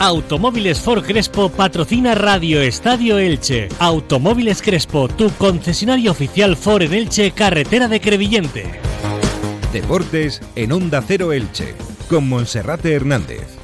Automóviles For Crespo patrocina Radio Estadio Elche. Automóviles Crespo, tu concesionario oficial Ford en Elche, carretera de Crevillente. Deportes en Onda Cero Elche, con Monserrate Hernández.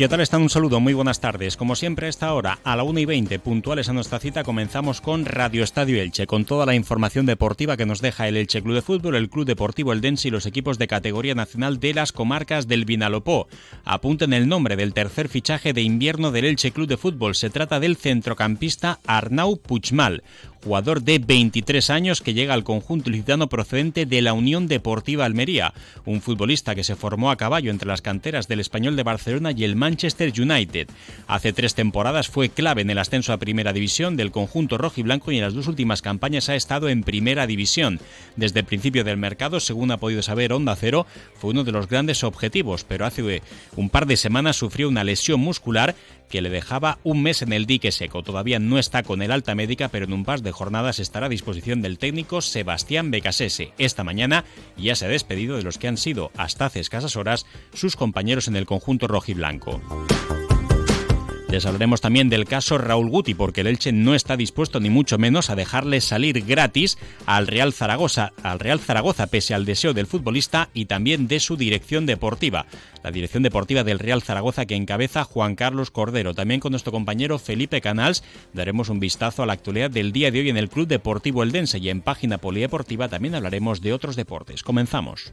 ¿Qué tal están? Un saludo, muy buenas tardes. Como siempre, a esta hora, a la 1 y 20, puntuales a nuestra cita, comenzamos con Radio Estadio Elche, con toda la información deportiva que nos deja el Elche Club de Fútbol, el Club Deportivo Eldense y los equipos de categoría nacional de las comarcas del Vinalopó. Apunten el nombre del tercer fichaje de invierno del Elche Club de Fútbol. Se trata del centrocampista Arnau Puchmal, jugador de 23 años que llega al conjunto licitano procedente de la Unión Deportiva Almería, un futbolista que se formó a caballo entre las canteras del Español de Barcelona y el Manchester United. Hace tres temporadas fue clave en el ascenso a Primera División del conjunto rojo y blanco y en las dos últimas campañas ha estado en Primera División. Desde el principio del mercado, según ha podido saber Onda Cero, fue uno de los grandes objetivos, pero hace un par de semanas sufrió una lesión muscular que le dejaba un mes en el dique seco. Todavía no está con el alta médica, pero en un par de jornadas estará a disposición del técnico Sebastián Becasese. Esta mañana ya se ha despedido de los que han sido, hasta hace escasas horas, sus compañeros en el conjunto rojiblanco. Les hablaremos también del caso Raúl Guti, porque el Elche no está dispuesto ni mucho menos a dejarle salir gratis al Real Zaragoza, al Real Zaragoza, pese al deseo del futbolista y también de su dirección deportiva. La dirección deportiva del Real Zaragoza que encabeza Juan Carlos Cordero. También con nuestro compañero Felipe Canals daremos un vistazo a la actualidad del día de hoy en el Club Deportivo Eldense y en página polideportiva también hablaremos de otros deportes. Comenzamos.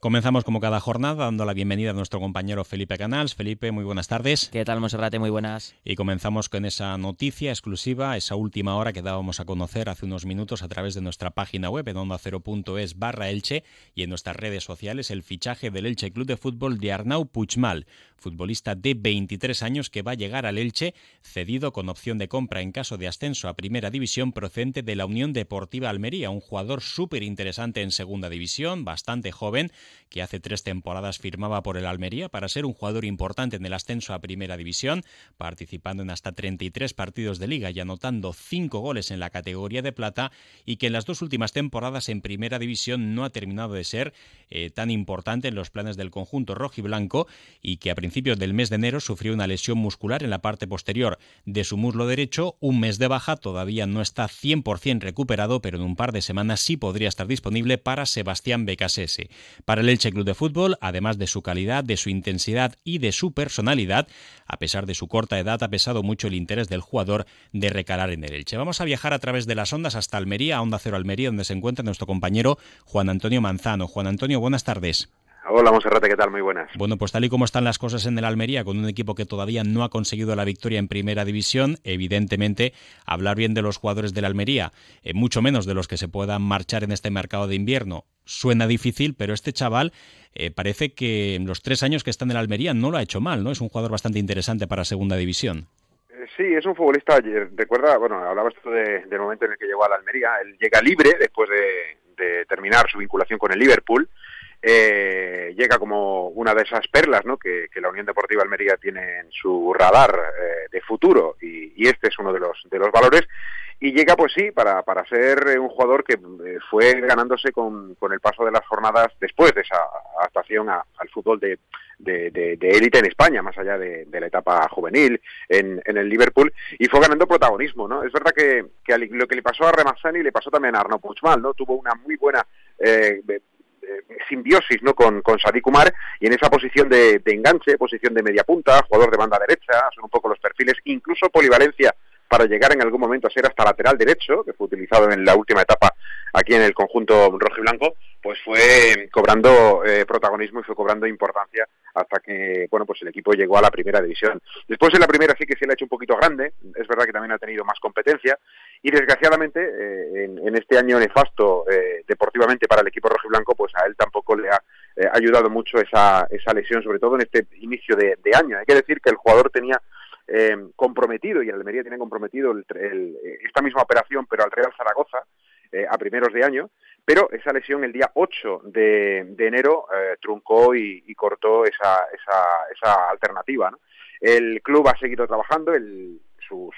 Comenzamos como cada jornada dando la bienvenida a nuestro compañero Felipe Canals. Felipe, muy buenas tardes. ¿Qué tal, Monserrate? Muy buenas. Y comenzamos con esa noticia exclusiva, esa última hora que dábamos a conocer hace unos minutos a través de nuestra página web en onda0.es barra Elche y en nuestras redes sociales el fichaje del Elche Club de Fútbol de Arnau Puchmal, futbolista de 23 años que va a llegar al Elche cedido con opción de compra en caso de ascenso a Primera División procedente de la Unión Deportiva Almería, un jugador súper interesante en Segunda División, bastante joven que hace tres temporadas firmaba por el Almería para ser un jugador importante en el ascenso a Primera División, participando en hasta 33 partidos de liga y anotando cinco goles en la categoría de plata, y que en las dos últimas temporadas en Primera División no ha terminado de ser eh, tan importante en los planes del conjunto rojiblanco y que a principios del mes de enero sufrió una lesión muscular en la parte posterior de su muslo derecho, un mes de baja, todavía no está 100% recuperado, pero en un par de semanas sí podría estar disponible para Sebastián Becasese. Para el Elche Club de Fútbol, además de su calidad, de su intensidad y de su personalidad, a pesar de su corta edad, ha pesado mucho el interés del jugador de recalar en el Elche. Vamos a viajar a través de las ondas hasta Almería, a Onda Cero Almería, donde se encuentra nuestro compañero Juan Antonio Manzano. Juan Antonio, buenas tardes. Hola Monserrate, ¿qué tal? Muy buenas. Bueno, pues tal y como están las cosas en el Almería, con un equipo que todavía no ha conseguido la victoria en primera división, evidentemente hablar bien de los jugadores del Almería, eh, mucho menos de los que se puedan marchar en este mercado de invierno, suena difícil, pero este chaval eh, parece que en los tres años que está en el Almería no lo ha hecho mal, ¿no? Es un jugador bastante interesante para segunda división. Eh, sí, es un futbolista, recuerda, bueno, hablabas tú de, del momento en el que llegó a la Almería, él llega libre después de, de terminar su vinculación con el Liverpool, eh, llega como una de esas perlas ¿no? que, la Unión Deportiva Almería tiene en su radar eh, de futuro y, este es uno de los, de los valores y llega pues sí para, para ser un jugador que eh, fue ganándose con, con el paso de las jornadas después de esa adaptación al fútbol de de élite en España, más allá de, la etapa juvenil en, en, el Liverpool, y fue ganando protagonismo, ¿no? Es verdad que, que lo que le pasó a Remazzani le pasó también a Arnaud Puigmal, ¿no? Tuvo una muy buena eh, simbiosis ¿no? con, con Sadik Kumar y en esa posición de, de, enganche, posición de media punta, jugador de banda derecha, son un poco los perfiles, incluso polivalencia para llegar en algún momento a ser hasta lateral derecho, que fue utilizado en la última etapa aquí en el conjunto rojo y blanco, pues fue cobrando eh, protagonismo y fue cobrando importancia hasta que, bueno, pues el equipo llegó a la primera división. Después en la primera sí que se le ha hecho un poquito grande, es verdad que también ha tenido más competencia y desgraciadamente eh, en, este año nefasto eh, deportivamente para el equipo rojiblanco, pues a él tampoco le ha ayudado mucho esa, esa lesión, sobre todo en este inicio de, año. Hay que decir que el jugador tenía comprometido y el Almería tiene comprometido esta misma operación, pero al Real Zaragoza a primeros de año pero esa lesión el día 8 de, enero eh, truncó y, cortó esa, esa, alternativa. El club ha seguido trabajando, el, su,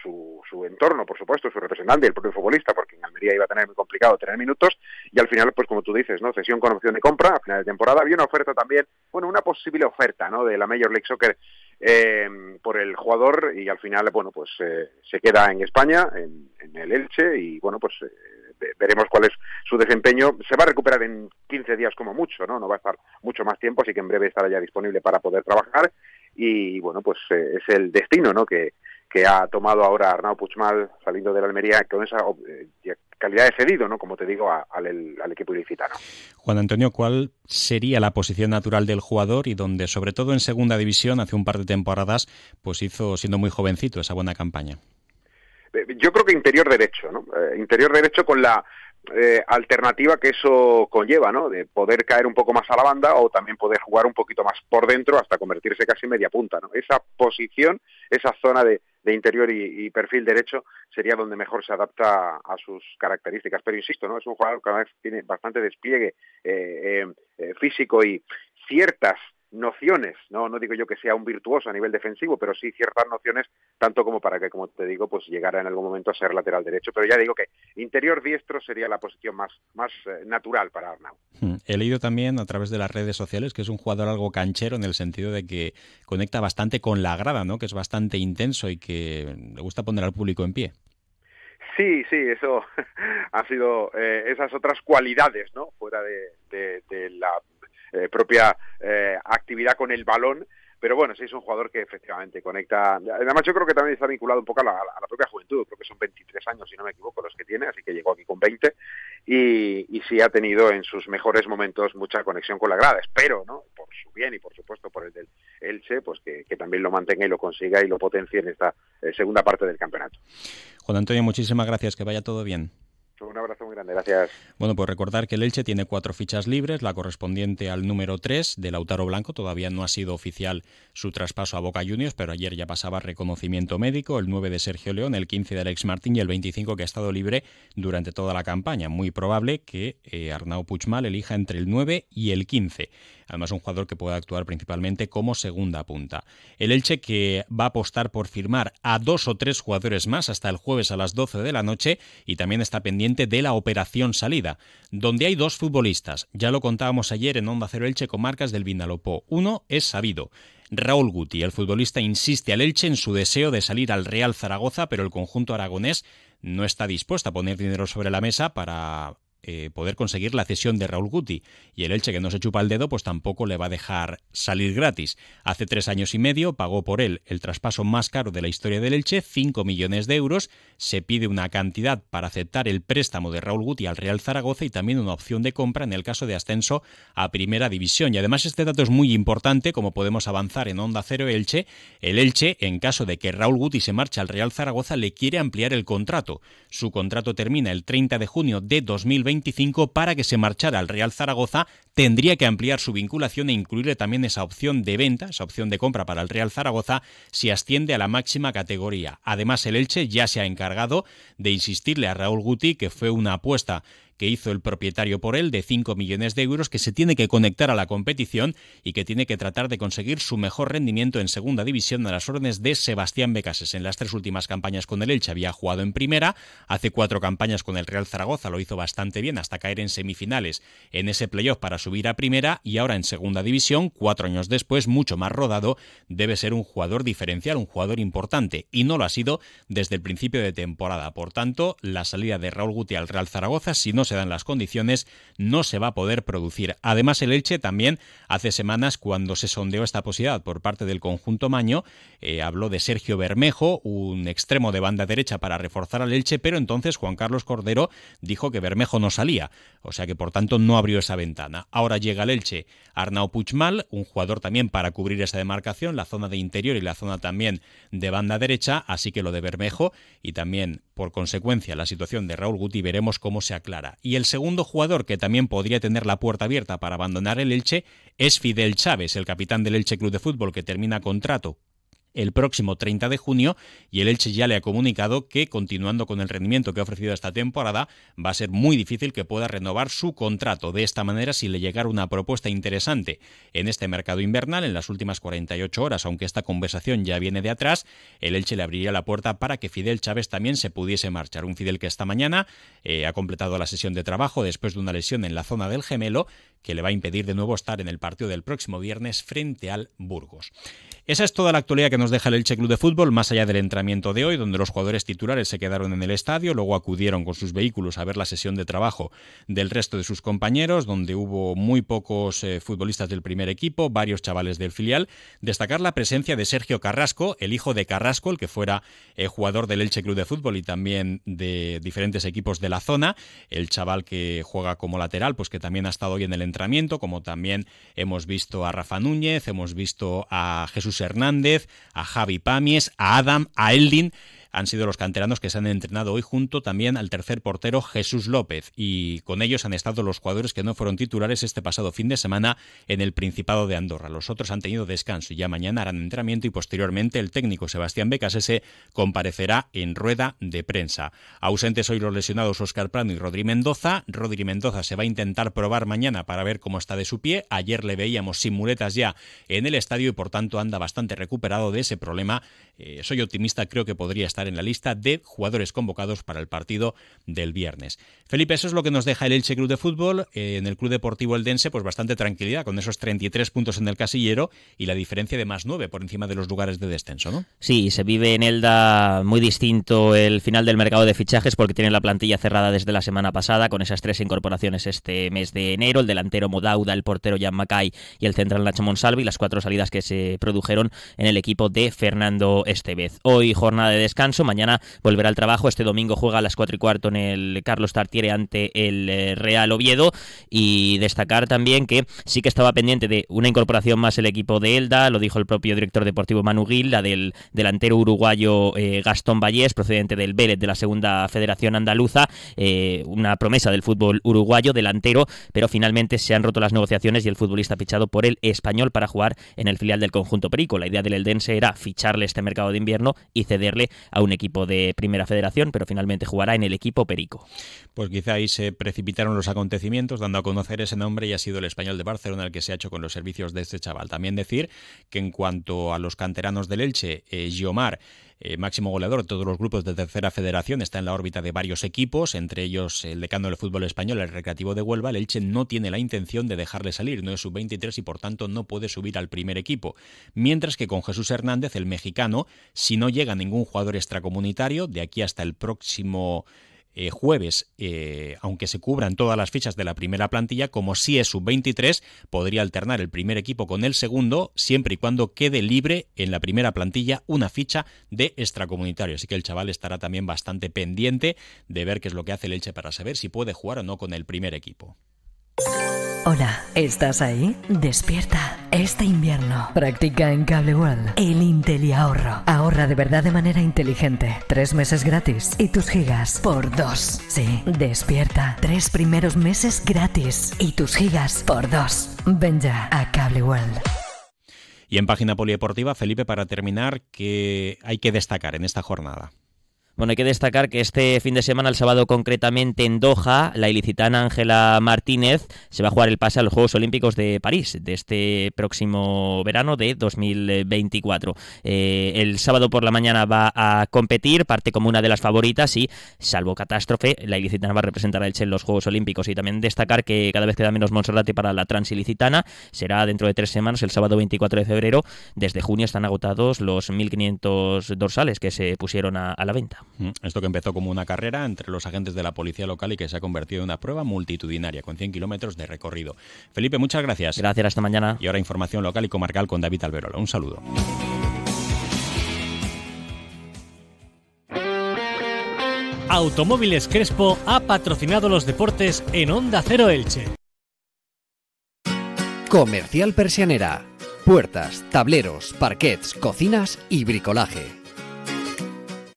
su, entorno, por supuesto, su representante, el propio futbolista, porque en Almería iba a tener muy complicado tener minutos, y al final, pues como tú dices, ¿no? Cesión con opción de compra a final de temporada. Había una oferta también, bueno, una posible oferta, ¿no? De la Major League Soccer eh, por el jugador y al final, bueno, pues eh, se queda en España, en, el Elche, y bueno, pues veremos cuál es su desempeño. Se va a recuperar en 15 días como mucho, ¿no? No va a estar mucho más tiempo, así que en breve estará ya disponible para poder trabajar. Y bueno, pues eh, es el destino, ¿no? Que, que ha tomado ahora Arnau Puchmal saliendo de la Almería con esa eh, calidad de cedido, ¿no? Como te digo, al, al, equipo ilicitano. Juan Antonio, ¿cuál sería la posición natural del jugador y donde, sobre todo en segunda división, hace un par de temporadas, pues hizo, siendo muy jovencito, esa buena campaña? Yo creo que interior derecho, ¿no? Eh, interior derecho con la eh, alternativa que eso conlleva, ¿no? De poder caer un poco más a la banda o también poder jugar un poquito más por dentro hasta convertirse casi en media punta, ¿no? Esa posición, esa zona de, interior y, perfil derecho sería donde mejor se adapta a sus características. Pero insisto, ¿no? Es un jugador que vez tiene bastante despliegue eh, físico y ciertas nociones, no, no digo yo que sea un virtuoso a nivel defensivo, pero sí ciertas nociones, tanto como para que, como te digo, pues llegara en algún momento a ser lateral derecho. Pero ya digo que interior diestro sería la posición más, más eh, natural para Arnau. Hmm. He leído también a través de las redes sociales que es un jugador algo canchero en el sentido de que conecta bastante con la grada, ¿no? que es bastante intenso y que le gusta poner al público en pie. Sí, sí, eso ha sido eh, esas otras cualidades, ¿no? Fuera de, de la eh, propia eh, actividad con el balón. Pero bueno, sí es un jugador que efectivamente conecta. Además, yo creo que también está vinculado un poco a la, propia juventud. Creo que son 23 años, si no me equivoco, los que tiene, así que llegó aquí con 20. Y, y sí ha tenido en sus mejores momentos mucha conexión con la grada. Espero, ¿no? Por su bien y por supuesto por el del Elche, pues que, también lo mantenga y lo consiga y lo potencie en esta eh, segunda parte del campeonato. Juan Antonio, muchísimas gracias. Que vaya todo bien. Un abrazo Bueno, pues recordar que el Elche tiene cuatro fichas libres, la correspondiente al número 3 de Lautaro Blanco, todavía no ha sido oficial su traspaso a Boca Juniors, pero ayer ya pasaba reconocimiento médico, el 9 de Sergio León, el 15 de Alex Martín y el 25 que ha estado libre durante toda la campaña. Muy probable que eh, Arnau Puchmal elija entre el 9 y el 15. Además, un jugador que puede actuar principalmente como segunda punta. El Elche que va a apostar por firmar a dos o tres jugadores más hasta el jueves a las 12 de la noche y también está pendiente de la operación salida, donde hay dos futbolistas. Ya lo contábamos ayer en Onda Cero Elche con marcas del Vinalopó. Uno es sabido. Raúl Guti, el futbolista, insiste al Elche en su deseo de salir al Real Zaragoza, pero el conjunto aragonés no está dispuesto a poner dinero sobre la mesa para eh, poder conseguir la cesión de Raúl Guti. Y el Elche, que no se chupa el dedo, pues tampoco le va a dejar salir gratis. Hace tres años y medio pagó por él el traspaso más caro de la historia del Elche, 5 millones de euros. Se pide una cantidad para aceptar el préstamo de Raúl Guti al Real Zaragoza y también una opción de compra en el caso de ascenso a Primera División. Y además este dato es muy importante, como podemos avanzar en Onda Cero Elche. El Elche, en caso de que Raúl Guti se marche al Real Zaragoza, le quiere ampliar el contrato. Su contrato termina el 30 de junio de 2020 para que se marchara al Real Zaragoza, tendría que ampliar su vinculación e incluirle también esa opción de venta, esa opción de compra para el Real Zaragoza, si asciende a la máxima categoría. Además, el Elche ya se ha encargado de insistirle a Raúl Guti que fue una apuesta que hizo el propietario por él de 5 millones de euros que se tiene que conectar a la competición y que tiene que tratar de conseguir su mejor rendimiento en segunda división a las órdenes de Sebastián Becases. En las tres últimas campañas con el Elche había jugado en primera, hace cuatro campañas con el Real Zaragoza lo hizo bastante bien hasta caer en semifinales en ese playoff para subir a primera y ahora en segunda división, cuatro años después, mucho más rodado, debe ser un jugador diferencial, un jugador importante y no lo ha sido desde el principio de temporada. Por tanto, la salida de Raúl Guti al Real Zaragoza, si no se se dan las condiciones, no se va a poder producir. Además, el Elche también hace semanas, cuando se sondeó esta posibilidad por parte del conjunto Maño, eh, habló de Sergio Bermejo, un extremo de banda derecha para reforzar al Elche, pero entonces Juan Carlos Cordero dijo que Bermejo no salía, o sea que por tanto no abrió esa ventana. Ahora llega el Elche Arnau Puigmal, un jugador también para cubrir esa demarcación, la zona de interior y la zona también de banda derecha, así que lo de Bermejo y también por consecuencia la situación de Raúl Guti veremos cómo se aclara. Y el segundo jugador que también podría tener la puerta abierta para abandonar el Elche es Fidel Chávez, el capitán del Elche Club de Fútbol que termina contrato el próximo 30 de junio y el Elche ya le ha comunicado que continuando con el rendimiento que ha ofrecido esta temporada va a ser muy difícil que pueda renovar su contrato. De esta manera, si le llegara una propuesta interesante en este mercado invernal en las últimas 48 horas, aunque esta conversación ya viene de atrás, el Elche le abriría la puerta para que Fidel Chávez también se pudiese marchar. Un Fidel que esta mañana eh, ha completado la sesión de trabajo después de una lesión en la zona del gemelo que le va a impedir de nuevo estar en el partido del próximo viernes frente al Burgos. Esa es toda la actualidad que nos deja el Elche Club de Fútbol, más allá del entrenamiento de hoy, donde los jugadores titulares se quedaron en el estadio, luego acudieron con sus vehículos a ver la sesión de trabajo del resto de sus compañeros, donde hubo muy pocos eh, futbolistas del primer equipo, varios chavales del filial. Destacar la presencia de Sergio Carrasco, el hijo de Carrasco, el que fuera eh, jugador del Elche Club de Fútbol y también de diferentes equipos de la zona, el chaval que juega como lateral, pues que también ha estado hoy en el entrenamiento, como también hemos visto a Rafa Núñez, hemos visto a Jesús Hernández, a Javi Pamies, a Adam, a Eldin han sido los canteranos que se han entrenado hoy junto también al tercer portero Jesús López y con ellos han estado los jugadores que no fueron titulares este pasado fin de semana en el Principado de Andorra. Los otros han tenido descanso y ya mañana harán entrenamiento y posteriormente el técnico Sebastián Becasese comparecerá en rueda de prensa. Ausentes hoy los lesionados Oscar Plano y Rodri Mendoza. Rodri Mendoza se va a intentar probar mañana para ver cómo está de su pie. Ayer le veíamos sin muletas ya en el estadio y por tanto anda bastante recuperado de ese problema. Eh, soy optimista, creo que podría estar en la lista de jugadores convocados para el partido del viernes. Felipe, eso es lo que nos deja el Elche Club de Fútbol. Eh, en el Club Deportivo Eldense, pues bastante tranquilidad, con esos 33 puntos en el casillero y la diferencia de más 9 por encima de los lugares de descenso, ¿no? Sí, se vive en Elda muy distinto el final del mercado de fichajes porque tiene la plantilla cerrada desde la semana pasada con esas tres incorporaciones este mes de enero, el delantero Modauda, el portero Jan Macay y el central Nacho Monsalvi, las cuatro salidas que se produjeron en el equipo de Fernando Estevez. Hoy jornada de descanso Mañana volverá al trabajo. Este domingo juega a las 4 y cuarto en el Carlos Tartiere ante el eh, Real Oviedo. Y destacar también que sí que estaba pendiente de una incorporación más el equipo de Elda. Lo dijo el propio director deportivo Manu Gil, la del delantero uruguayo eh, Gastón Vallés, procedente del Vélez de la Segunda Federación Andaluza. Eh, una promesa del fútbol uruguayo, delantero, pero finalmente se han roto las negociaciones y el futbolista fichado por el español para jugar en el filial del conjunto Perico. La idea del Eldense era ficharle este mercado de invierno y cederle a un equipo de primera federación, pero finalmente jugará en el equipo Perico. Pues quizá ahí se precipitaron los acontecimientos, dando a conocer ese nombre y ha sido el español de Barcelona el que se ha hecho con los servicios de este chaval. También decir que en cuanto a los canteranos del Elche, eh, Giomar eh, máximo goleador de todos los grupos de tercera federación, está en la órbita de varios equipos, entre ellos el decano del fútbol español, el Recreativo de Huelva. El Elche no tiene la intención de dejarle salir, no es sub-23 y por tanto no puede subir al primer equipo. Mientras que con Jesús Hernández, el mexicano, si no llega ningún jugador extracomunitario, de aquí hasta el próximo eh, jueves, eh, aunque se cubran todas las fichas de la primera plantilla, como si es sub-23, podría alternar el primer equipo con el segundo, siempre y cuando quede libre en la primera plantilla una ficha de extracomunitario. Así que el chaval estará también bastante pendiente de ver qué es lo que hace el Elche para saber si puede jugar o no con el primer equipo. Hola, ¿estás ahí? Despierta. Este invierno practica en Cable World el Intel ahorro. Ahorra de verdad de manera inteligente. Tres meses gratis y tus gigas por dos. Sí, despierta. Tres primeros meses gratis y tus gigas por dos. Ven ya a Cable World. Y en página polideportiva, Felipe, para terminar, ¿qué hay que destacar en esta jornada? Bueno, hay que destacar que este fin de semana, el sábado concretamente en Doha, la ilicitana Ángela Martínez se va a jugar el pase a los Juegos Olímpicos de París de este próximo verano de 2024. Eh, el sábado por la mañana va a competir, parte como una de las favoritas y, salvo catástrofe, la ilicitana va a representar a Elche en los Juegos Olímpicos. Y también destacar que cada vez queda menos Monserrate para la transilicitana. Será dentro de tres semanas, el sábado 24 de febrero. Desde junio están agotados los 1.500 dorsales que se pusieron a la venta. Mm, esto que empezó como una carrera entre los agentes de la policía local y que se ha convertido en una prueba multitudinaria con 100 kilómetros de recorrido. Felipe, muchas gracias. Gracias, hasta mañana. Y ahora información local y comarcal con David Alberola. Un saludo. Automóviles Crespo ha patrocinado los deportes en Onda Cero Elche. Comercial Persianera. Puertas, tableros, parquets, cocinas y bricolaje